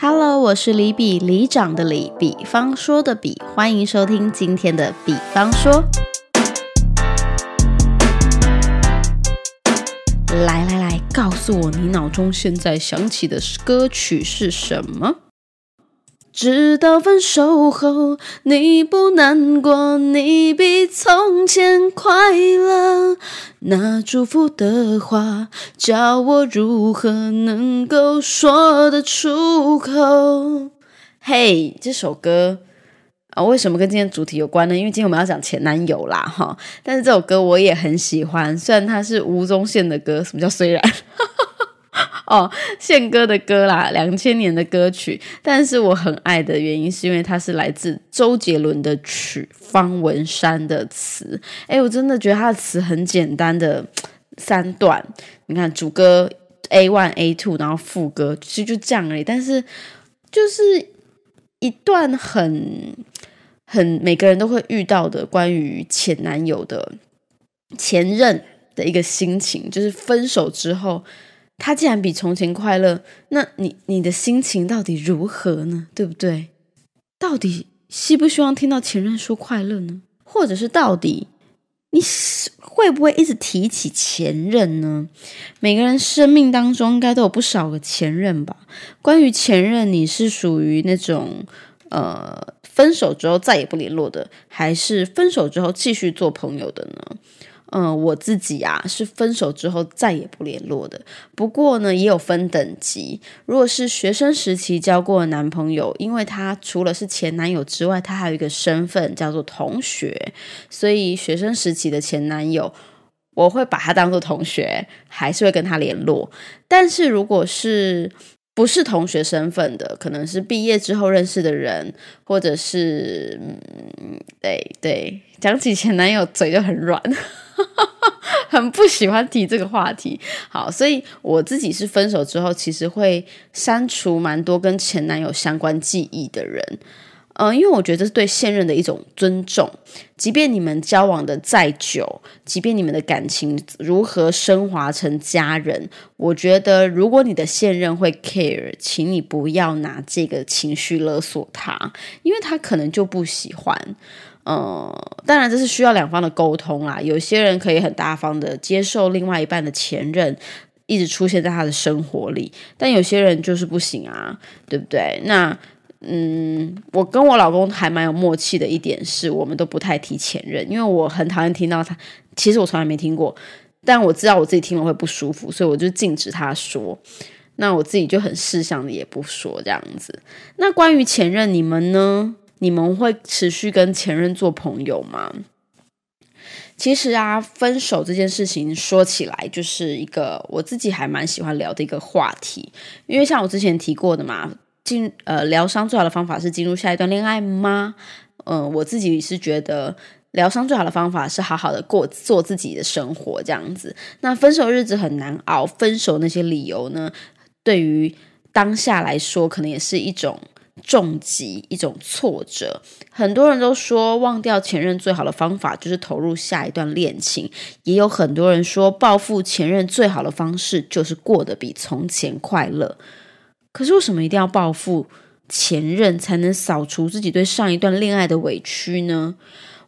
Hello，我是李比李长的李，比方说的比，欢迎收听今天的比方说。来来来，告诉我你脑中现在想起的歌曲是什么？直到分手后，你不难过，你比从前快乐。那祝福的话，叫我如何能够说得出口？嘿，这首歌啊，为什么跟今天主题有关呢？因为今天我们要讲前男友啦，哈。但是这首歌我也很喜欢，虽然它是吴宗宪的歌。什么叫虽然？哦，宪哥的歌啦，两千年的歌曲，但是我很爱的原因是因为它是来自周杰伦的曲，方文山的词。哎，我真的觉得他的词很简单的三段，你看主歌 A one A two，然后副歌其实就这样而已，但是就是一段很很每个人都会遇到的关于前男友的前任的一个心情，就是分手之后。他既然比从前快乐，那你你的心情到底如何呢？对不对？到底希不希望听到前任说快乐呢？或者是到底你会不会一直提起前任呢？每个人生命当中应该都有不少个前任吧？关于前任，你是属于那种呃分手之后再也不联络的，还是分手之后继续做朋友的呢？嗯，我自己啊是分手之后再也不联络的。不过呢，也有分等级。如果是学生时期交过的男朋友，因为他除了是前男友之外，他还有一个身份叫做同学，所以学生时期的前男友，我会把他当做同学，还是会跟他联络。但是如果是不是同学身份的，可能是毕业之后认识的人，或者是嗯，对对，讲起前男友嘴就很软。很不喜欢提这个话题，好，所以我自己是分手之后，其实会删除蛮多跟前男友相关记忆的人，嗯，因为我觉得这是对现任的一种尊重，即便你们交往的再久，即便你们的感情如何升华成家人，我觉得如果你的现任会 care，请你不要拿这个情绪勒索他，因为他可能就不喜欢。嗯，当然这是需要两方的沟通啦。有些人可以很大方的接受另外一半的前任一直出现在他的生活里，但有些人就是不行啊，对不对？那嗯，我跟我老公还蛮有默契的一点是，我们都不太提前任，因为我很讨厌听到他。其实我从来没听过，但我知道我自己听了会不舒服，所以我就禁止他说。那我自己就很事项的也不说这样子。那关于前任，你们呢？你们会持续跟前任做朋友吗？其实啊，分手这件事情说起来就是一个我自己还蛮喜欢聊的一个话题，因为像我之前提过的嘛，进呃疗伤最好的方法是进入下一段恋爱吗？嗯，我自己是觉得疗伤最好的方法是好好的过做自己的生活这样子。那分手日子很难熬，分手那些理由呢，对于当下来说，可能也是一种。重疾一种挫折，很多人都说忘掉前任最好的方法就是投入下一段恋情，也有很多人说报复前任最好的方式就是过得比从前快乐。可是为什么一定要报复前任才能扫除自己对上一段恋爱的委屈呢？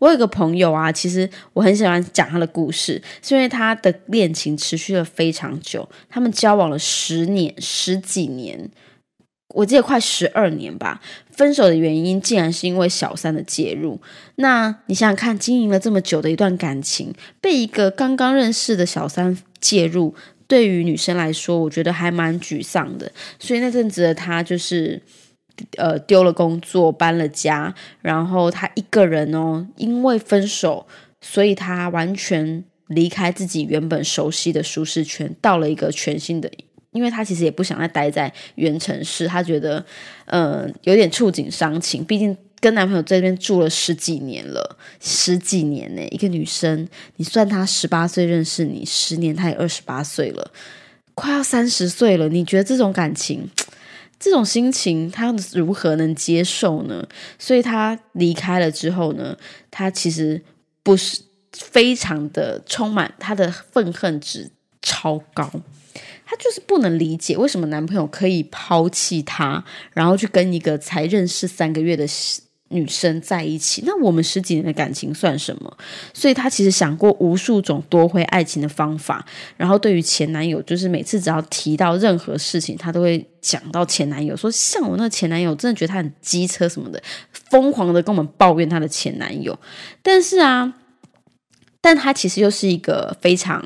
我有个朋友啊，其实我很喜欢讲他的故事，是因为他的恋情持续了非常久，他们交往了十年十几年。我记得快十二年吧，分手的原因竟然是因为小三的介入。那你想想看，经营了这么久的一段感情，被一个刚刚认识的小三介入，对于女生来说，我觉得还蛮沮丧的。所以那阵子的他就是，呃，丢了工作，搬了家，然后他一个人哦，因为分手，所以他完全离开自己原本熟悉的舒适圈，到了一个全新的。因为她其实也不想再待在原城市，她觉得，嗯，有点触景伤情。毕竟跟男朋友这边住了十几年了，十几年呢，一个女生，你算她十八岁认识你，十年她也二十八岁了，快要三十岁了。你觉得这种感情，这种心情，她如何能接受呢？所以她离开了之后呢，她其实不是非常的充满，她的愤恨值超高。她就是不能理解为什么男朋友可以抛弃她，然后去跟一个才认识三个月的女生在一起。那我们十几年的感情算什么？所以她其实想过无数种夺回爱情的方法。然后对于前男友，就是每次只要提到任何事情，她都会讲到前男友，说像我那前男友，真的觉得他很机车什么的，疯狂的跟我们抱怨她的前男友。但是啊。但她其实又是一个非常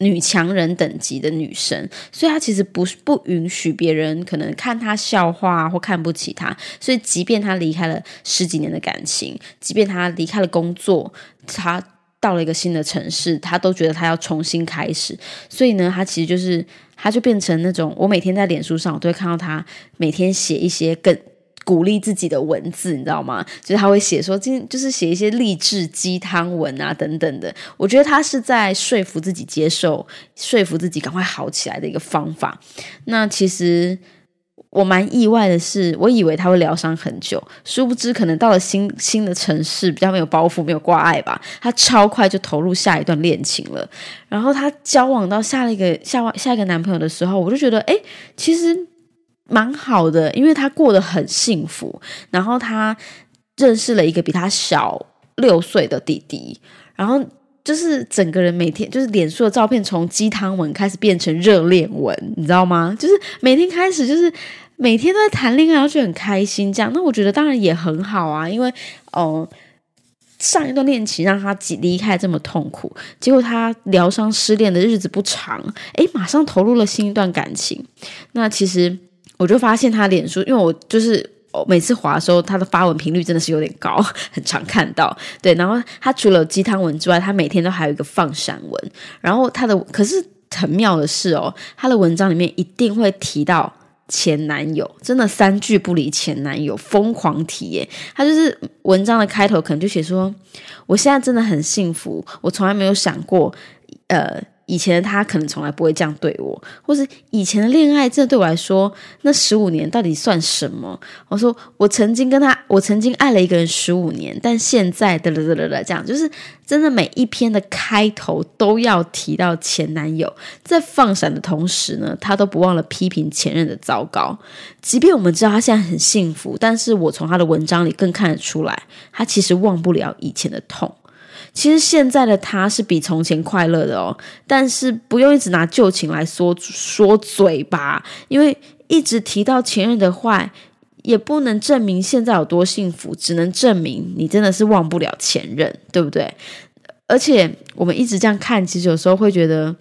女强人等级的女生，所以她其实不是不允许别人可能看她笑话或看不起她。所以，即便她离开了十几年的感情，即便她离开了工作，她到了一个新的城市，她都觉得她要重新开始。所以呢，她其实就是，她就变成那种，我每天在脸书上，我都会看到她每天写一些更。鼓励自己的文字，你知道吗？就是他会写说，今就是写一些励志鸡汤文啊，等等的。我觉得他是在说服自己接受，说服自己赶快好起来的一个方法。那其实我蛮意外的是，我以为他会疗伤很久，殊不知可能到了新新的城市，比较没有包袱，没有挂碍吧。他超快就投入下一段恋情了。然后他交往到下一个下下一个男朋友的时候，我就觉得，哎，其实。蛮好的，因为他过得很幸福。然后他认识了一个比他小六岁的弟弟，然后就是整个人每天就是脸书的照片从鸡汤文开始变成热恋文，你知道吗？就是每天开始就是每天都在谈恋爱，然后就很开心这样。那我觉得当然也很好啊，因为哦上一段恋情让他离开这么痛苦，结果他疗伤失恋的日子不长，诶，马上投入了新一段感情。那其实。我就发现他脸书，因为我就是每次滑的时候，他的发文频率真的是有点高，很常看到。对，然后他除了鸡汤文之外，他每天都还有一个放闪文。然后他的可是很妙的是哦，他的文章里面一定会提到前男友，真的三句不离前男友，疯狂提耶。他就是文章的开头可能就写说：“我现在真的很幸福，我从来没有想过，呃。”以前的他可能从来不会这样对我，或是以前的恋爱，这对我来说，那十五年到底算什么？我说我曾经跟他，我曾经爱了一个人十五年，但现在的的的的这样，就是真的每一篇的开头都要提到前男友，在放闪的同时呢，他都不忘了批评前任的糟糕。即便我们知道他现在很幸福，但是我从他的文章里更看得出来，他其实忘不了以前的痛。其实现在的他是比从前快乐的哦，但是不用一直拿旧情来说说嘴吧，因为一直提到前任的坏，也不能证明现在有多幸福，只能证明你真的是忘不了前任，对不对？而且我们一直这样看，其实有时候会觉得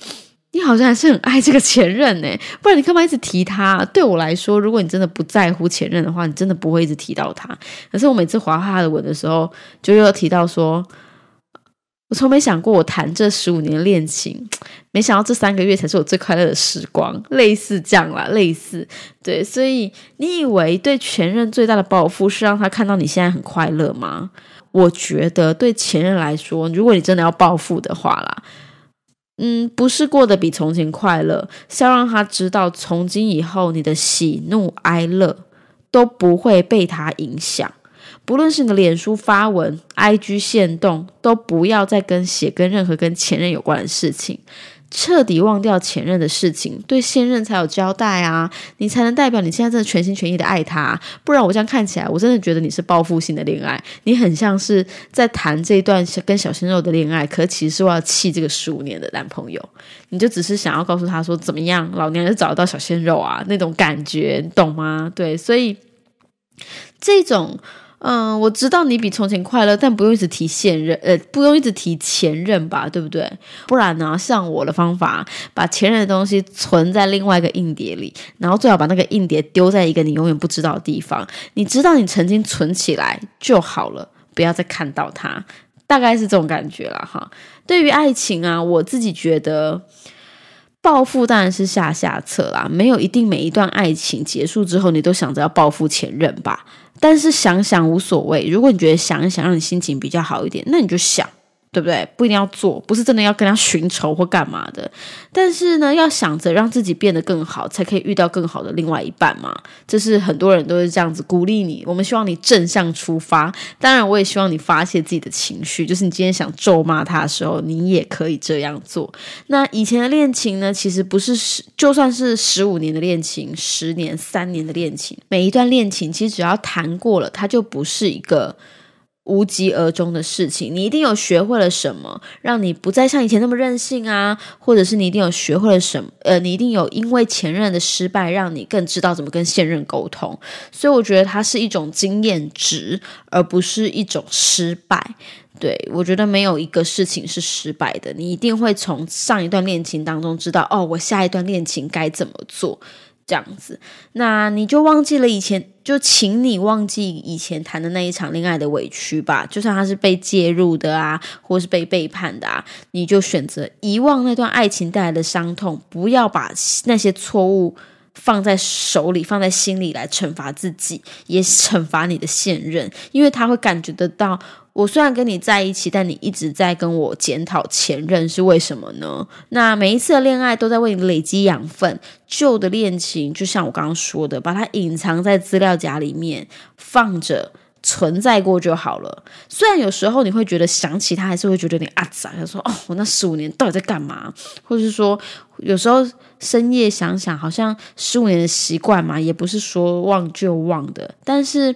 你好像还是很爱这个前任呢，不然你干嘛一直提他？对我来说，如果你真的不在乎前任的话，你真的不会一直提到他。可是我每次划他的文的时候，就又提到说。我从没想过，我谈这十五年恋情，没想到这三个月才是我最快乐的时光，类似这样啦，类似对，所以你以为对前任最大的报复是让他看到你现在很快乐吗？我觉得对前任来说，如果你真的要报复的话啦，嗯，不是过得比从前快乐，是要让他知道，从今以后你的喜怒哀乐都不会被他影响。不论是你的脸书发文、IG 限动，都不要再跟写跟任何跟前任有关的事情，彻底忘掉前任的事情，对现任才有交代啊！你才能代表你现在真的全心全意的爱他，不然我这样看起来，我真的觉得你是报复性的恋爱，你很像是在谈这段跟小鲜肉的恋爱，可其实是要气这个十五年的男朋友，你就只是想要告诉他说怎么样，老娘就找得到小鲜肉啊那种感觉，你懂吗？对，所以这种。嗯，我知道你比从前快乐，但不用一直提现任，呃，不用一直提前任吧，对不对？不然呢，像我的方法，把前任的东西存在另外一个硬碟里，然后最好把那个硬碟丢在一个你永远不知道的地方。你知道你曾经存起来就好了，不要再看到它，大概是这种感觉了哈。对于爱情啊，我自己觉得报复当然是下下策啦，没有一定每一段爱情结束之后，你都想着要报复前任吧。但是想想无所谓，如果你觉得想一想让你心情比较好一点，那你就想，对不对？不一定要做，不是真的要跟他寻仇或干嘛的。但是呢，要想着让自己变得更好，才可以遇到更好的另外一半嘛。这是很多人都是这样子鼓励你。我们希望你正向出发。当然，我也希望你发泄自己的情绪，就是你今天想咒骂他的时候，你也可以这样做。那以前的恋情呢，其实不是十，就算是十五年的恋情，十年、三年的恋情，每一段恋情其实只要谈过了，它就不是一个。无疾而终的事情，你一定有学会了什么，让你不再像以前那么任性啊？或者是你一定有学会了什么？呃，你一定有因为前任的失败，让你更知道怎么跟现任沟通。所以我觉得它是一种经验值，而不是一种失败。对我觉得没有一个事情是失败的，你一定会从上一段恋情当中知道，哦，我下一段恋情该怎么做。这样子，那你就忘记了以前，就请你忘记以前谈的那一场恋爱的委屈吧。就算他是被介入的啊，或是被背叛的啊，你就选择遗忘那段爱情带来的伤痛，不要把那些错误放在手里，放在心里来惩罚自己，也惩罚你的现任，因为他会感觉得到。我虽然跟你在一起，但你一直在跟我检讨前任是为什么呢？那每一次的恋爱都在为你累积养分，旧的恋情就像我刚刚说的，把它隐藏在资料夹里面放着。存在过就好了。虽然有时候你会觉得想起他，还是会觉得有点阿杂。他说：“哦，我那十五年到底在干嘛？”或者是说，有时候深夜想想，好像十五年的习惯嘛，也不是说忘就忘的。但是，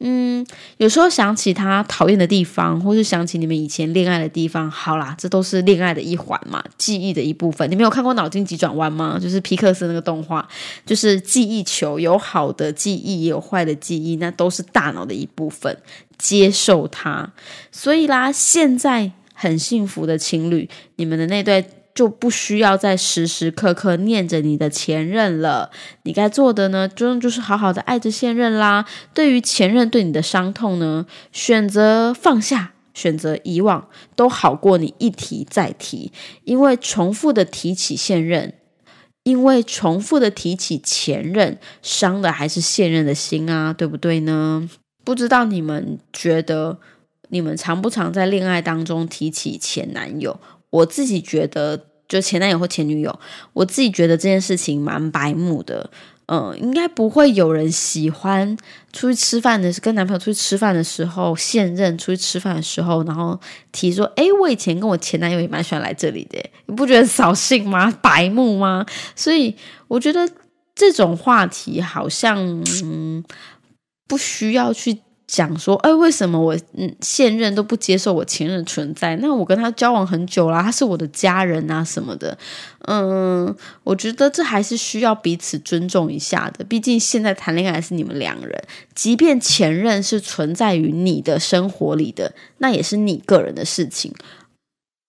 嗯，有时候想起他讨厌的地方，或是想起你们以前恋爱的地方，好啦，这都是恋爱的一环嘛，记忆的一部分。你没有看过《脑筋急转弯》吗？就是皮克斯那个动画，就是记忆球，有好的记忆，也有坏的记忆，那都是大脑的一部。分接受它，所以啦，现在很幸福的情侣，你们的那对就不需要再时时刻刻念着你的前任了。你该做的呢，就就是好好的爱着现任啦。对于前任对你的伤痛呢，选择放下，选择遗忘，都好过你一提再提。因为重复的提起现任，因为重复的提起前任，伤的还是现任的心啊，对不对呢？不知道你们觉得，你们常不常在恋爱当中提起前男友？我自己觉得，就前男友或前女友，我自己觉得这件事情蛮白目的。嗯，应该不会有人喜欢出去吃饭的，跟男朋友出去吃饭的时候，现任出去吃饭的时候，然后提说：“哎，我以前跟我前男友也蛮喜欢来这里的。”你不觉得扫兴吗？白目吗？所以我觉得这种话题好像，嗯。不需要去讲说，哎，为什么我嗯现任都不接受我前任存在？那我跟他交往很久啦，他是我的家人啊什么的。嗯，我觉得这还是需要彼此尊重一下的。毕竟现在谈恋爱是你们两人，即便前任是存在于你的生活里的，那也是你个人的事情，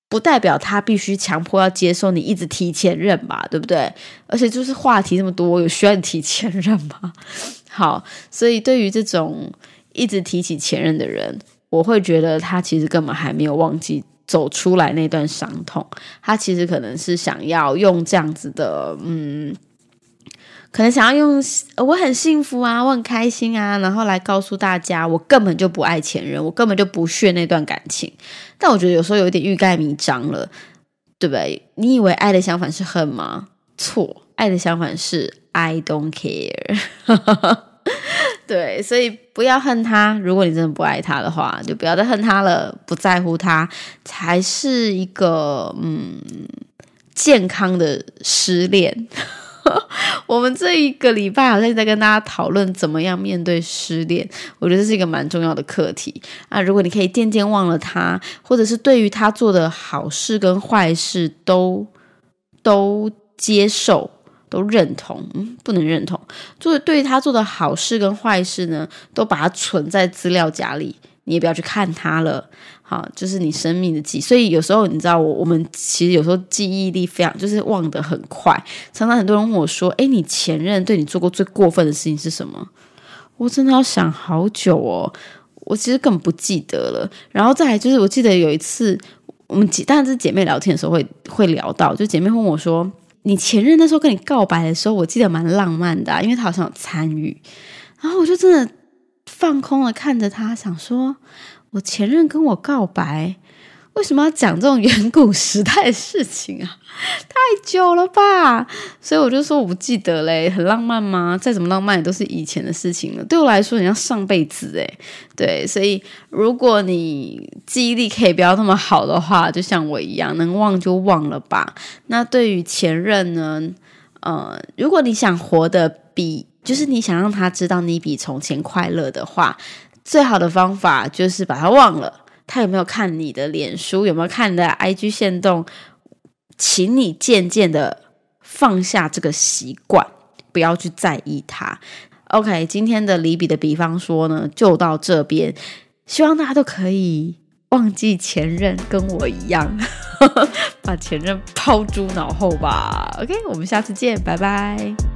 不代表他必须强迫要接受你一直提前任吧？对不对？而且就是话题这么多，有需要你提前任吗？好，所以对于这种一直提起前任的人，我会觉得他其实根本还没有忘记走出来那段伤痛。他其实可能是想要用这样子的，嗯，可能想要用我很幸福啊，我很开心啊，然后来告诉大家，我根本就不爱前任，我根本就不屑那段感情。但我觉得有时候有点欲盖弥彰了，对不对？你以为爱的相反是恨吗？错，爱的相反是。I don't care，对，所以不要恨他。如果你真的不爱他的话，就不要再恨他了，不在乎他才是一个嗯健康的失恋。我们这一个礼拜好像在跟大家讨论怎么样面对失恋，我觉得这是一个蛮重要的课题啊。如果你可以渐渐忘了他，或者是对于他做的好事跟坏事都都接受。都认同，嗯，不能认同。做对他做的好事跟坏事呢，都把它存在资料夹里，你也不要去看它了。好，就是你生命的记忆。所以有时候你知道，我我们其实有时候记忆力非常，就是忘得很快。常常很多人问我说：“哎，你前任对你做过最过分的事情是什么？”我真的要想好久哦。我其实根本不记得了。然后再来就是，我记得有一次我们姐，当然是姐妹聊天的时候会会聊到，就姐妹问我说。你前任那时候跟你告白的时候，我记得蛮浪漫的，因为他好像有参与。然后我就真的放空了看着他，想说：我前任跟我告白，为什么要讲这种远古时代的事情啊？太久了吧？所以我就说我不记得嘞，很浪漫吗？再怎么浪漫也都是以前的事情了。对我来说，很像上辈子诶。对，所以如果你记忆力可以不要那么好的话，就像我一样，能忘就忘了吧。那对于前任呢？呃，如果你想活得比，就是你想让他知道你比从前快乐的话，最好的方法就是把他忘了。他有没有看你的脸书？有没有看你的 IG 线动？请你渐渐的放下这个习惯，不要去在意他。OK，今天的离比的比方说呢，就到这边。希望大家都可以忘记前任，跟我一样，把前任抛诸脑后吧。OK，我们下次见，拜拜。